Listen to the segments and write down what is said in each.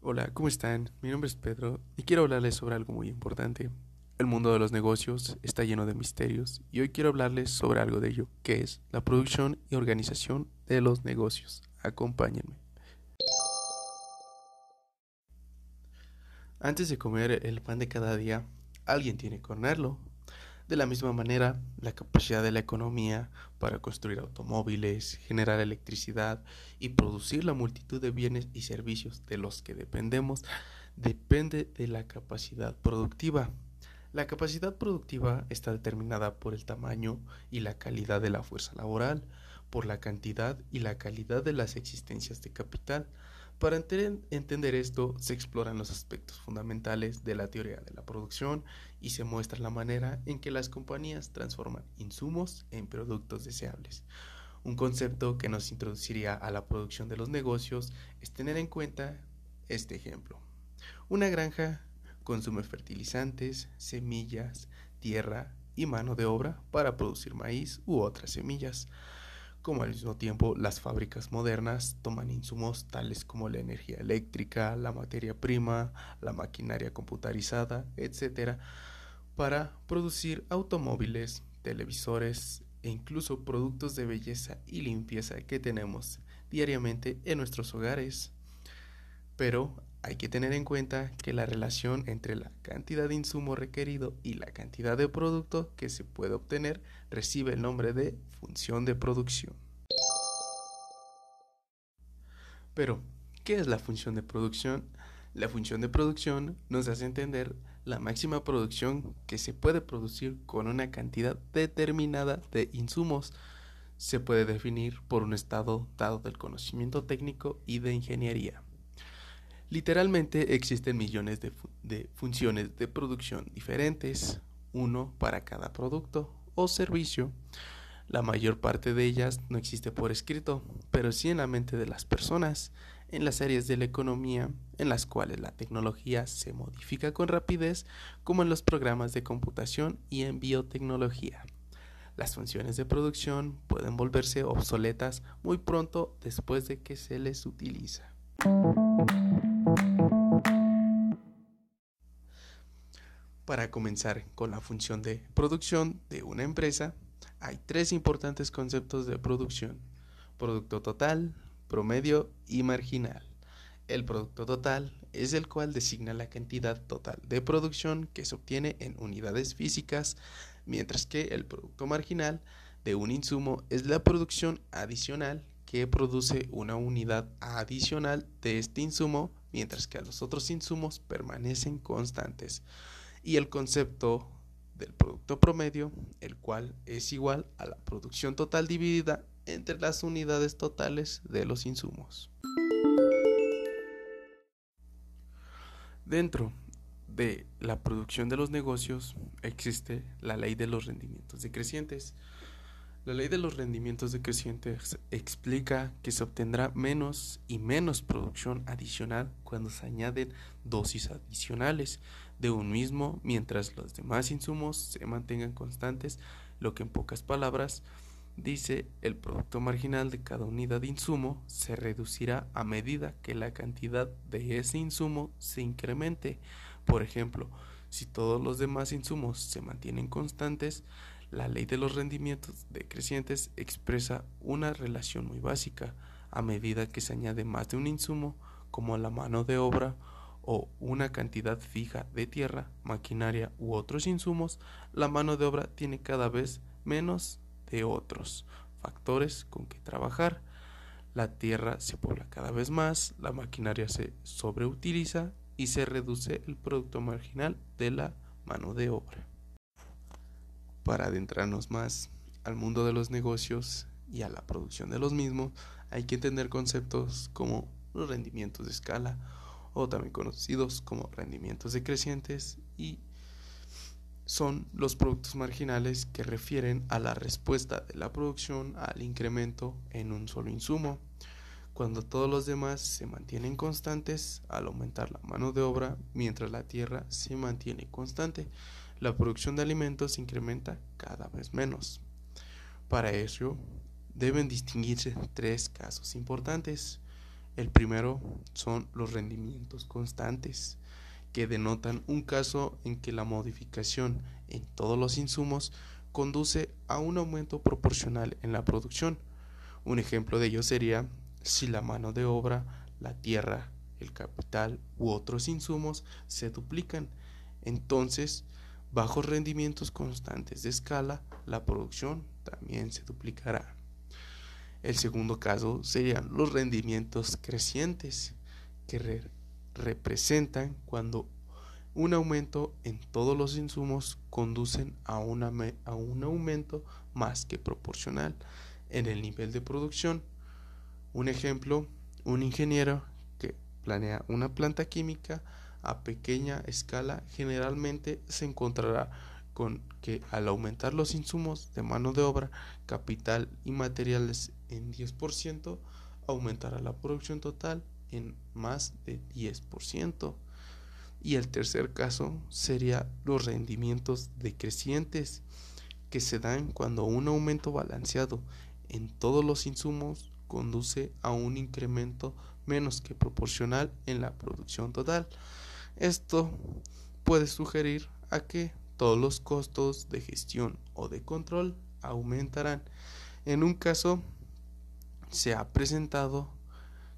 Hola, ¿cómo están? Mi nombre es Pedro y quiero hablarles sobre algo muy importante. El mundo de los negocios está lleno de misterios y hoy quiero hablarles sobre algo de ello, que es la producción y organización de los negocios. Acompáñenme. Antes de comer el pan de cada día, alguien tiene que hornearlo. De la misma manera, la capacidad de la economía para construir automóviles, generar electricidad y producir la multitud de bienes y servicios de los que dependemos depende de la capacidad productiva. La capacidad productiva está determinada por el tamaño y la calidad de la fuerza laboral, por la cantidad y la calidad de las existencias de capital. Para entender esto, se exploran los aspectos fundamentales de la teoría de la producción y se muestra la manera en que las compañías transforman insumos en productos deseables. Un concepto que nos introduciría a la producción de los negocios es tener en cuenta este ejemplo. Una granja Consume fertilizantes, semillas, tierra y mano de obra para producir maíz u otras semillas. Como al mismo tiempo las fábricas modernas toman insumos tales como la energía eléctrica, la materia prima, la maquinaria computarizada, etc., para producir automóviles, televisores e incluso productos de belleza y limpieza que tenemos diariamente en nuestros hogares. Pero hay que tener en cuenta que la relación entre la cantidad de insumo requerido y la cantidad de producto que se puede obtener recibe el nombre de función de producción. Pero, ¿qué es la función de producción? La función de producción nos hace entender la máxima producción que se puede producir con una cantidad determinada de insumos. Se puede definir por un estado dado del conocimiento técnico y de ingeniería. Literalmente existen millones de, funciones de producción diferentes, uno para cada producto o servicio. La mayor parte de ellas no existe por escrito, pero sí en la mente de las personas, en las áreas de la economía en las cuales la tecnología se modifica con rapidez, como en los programas de computación y en biotecnología. Las funciones de producción pueden volverse obsoletas muy pronto después de que se les utiliza. Para comenzar con la función de producción de una empresa, hay tres importantes conceptos de producción, producto total, promedio y marginal. El producto total es el cual designa la cantidad total de producción que se obtiene en unidades físicas, mientras que el producto marginal de un insumo es la producción adicional que produce una unidad adicional de este insumo, mientras que los otros insumos permanecen constantes. Y el concepto del producto promedio, el cual es igual a la producción total dividida entre las unidades totales de los insumos. Dentro de la producción de los negocios existe la ley de los rendimientos decrecientes, la ley de los rendimientos decrecientes explica que se obtendrá menos y menos producción adicional cuando se añaden dosis adicionales de un mismo mientras los demás insumos se mantengan constantes, lo que en pocas palabras dice el producto marginal de cada unidad de insumo se reducirá a medida que la cantidad de ese insumo se incremente. Por ejemplo, si todos los demás insumos se mantienen constantes, la ley de los rendimientos decrecientes expresa una relación muy básica a medida que se añade más de un insumo, como la mano de obra o una cantidad fija de tierra, maquinaria u otros insumos, la mano de obra tiene cada vez menos de otros factores con que trabajar. La tierra se pobla cada vez más, la maquinaria se sobreutiliza y se reduce el producto marginal de la mano de obra para adentrarnos más al mundo de los negocios y a la producción de los mismos, hay que entender conceptos como los rendimientos de escala o también conocidos como rendimientos decrecientes y son los productos marginales que refieren a la respuesta de la producción al incremento en un solo insumo. Cuando todos los demás se mantienen constantes al aumentar la mano de obra mientras la tierra se mantiene constante la producción de alimentos incrementa cada vez menos. Para ello, deben distinguirse tres casos importantes. El primero son los rendimientos constantes, que denotan un caso en que la modificación en todos los insumos conduce a un aumento proporcional en la producción. Un ejemplo de ello sería si la mano de obra, la tierra, el capital u otros insumos se duplican. Entonces, bajo rendimientos constantes de escala, la producción también se duplicará. El segundo caso serían los rendimientos crecientes, que representan cuando un aumento en todos los insumos conducen a, a un aumento más que proporcional en el nivel de producción. Un ejemplo, un ingeniero que planea una planta química a pequeña escala generalmente se encontrará con que al aumentar los insumos de mano de obra, capital y materiales en 10%, aumentará la producción total en más de 10%. Y el tercer caso sería los rendimientos decrecientes que se dan cuando un aumento balanceado en todos los insumos conduce a un incremento menos que proporcional en la producción total. Esto puede sugerir a que todos los costos de gestión o de control aumentarán. En un caso, se ha presentado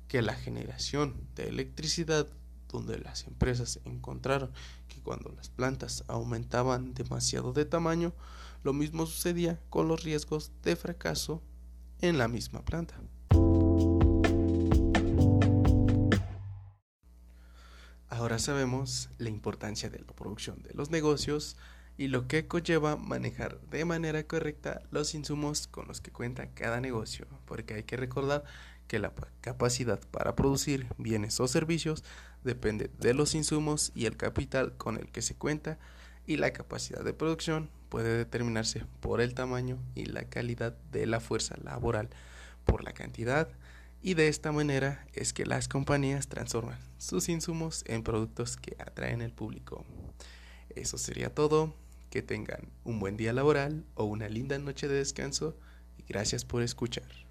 que la generación de electricidad, donde las empresas encontraron que cuando las plantas aumentaban demasiado de tamaño, lo mismo sucedía con los riesgos de fracaso en la misma planta. Ahora sabemos la importancia de la producción de los negocios y lo que conlleva manejar de manera correcta los insumos con los que cuenta cada negocio, porque hay que recordar que la capacidad para producir bienes o servicios depende de los insumos y el capital con el que se cuenta y la capacidad de producción puede determinarse por el tamaño y la calidad de la fuerza laboral, por la cantidad, y de esta manera es que las compañías transforman sus insumos en productos que atraen al público. Eso sería todo. Que tengan un buen día laboral o una linda noche de descanso y gracias por escuchar.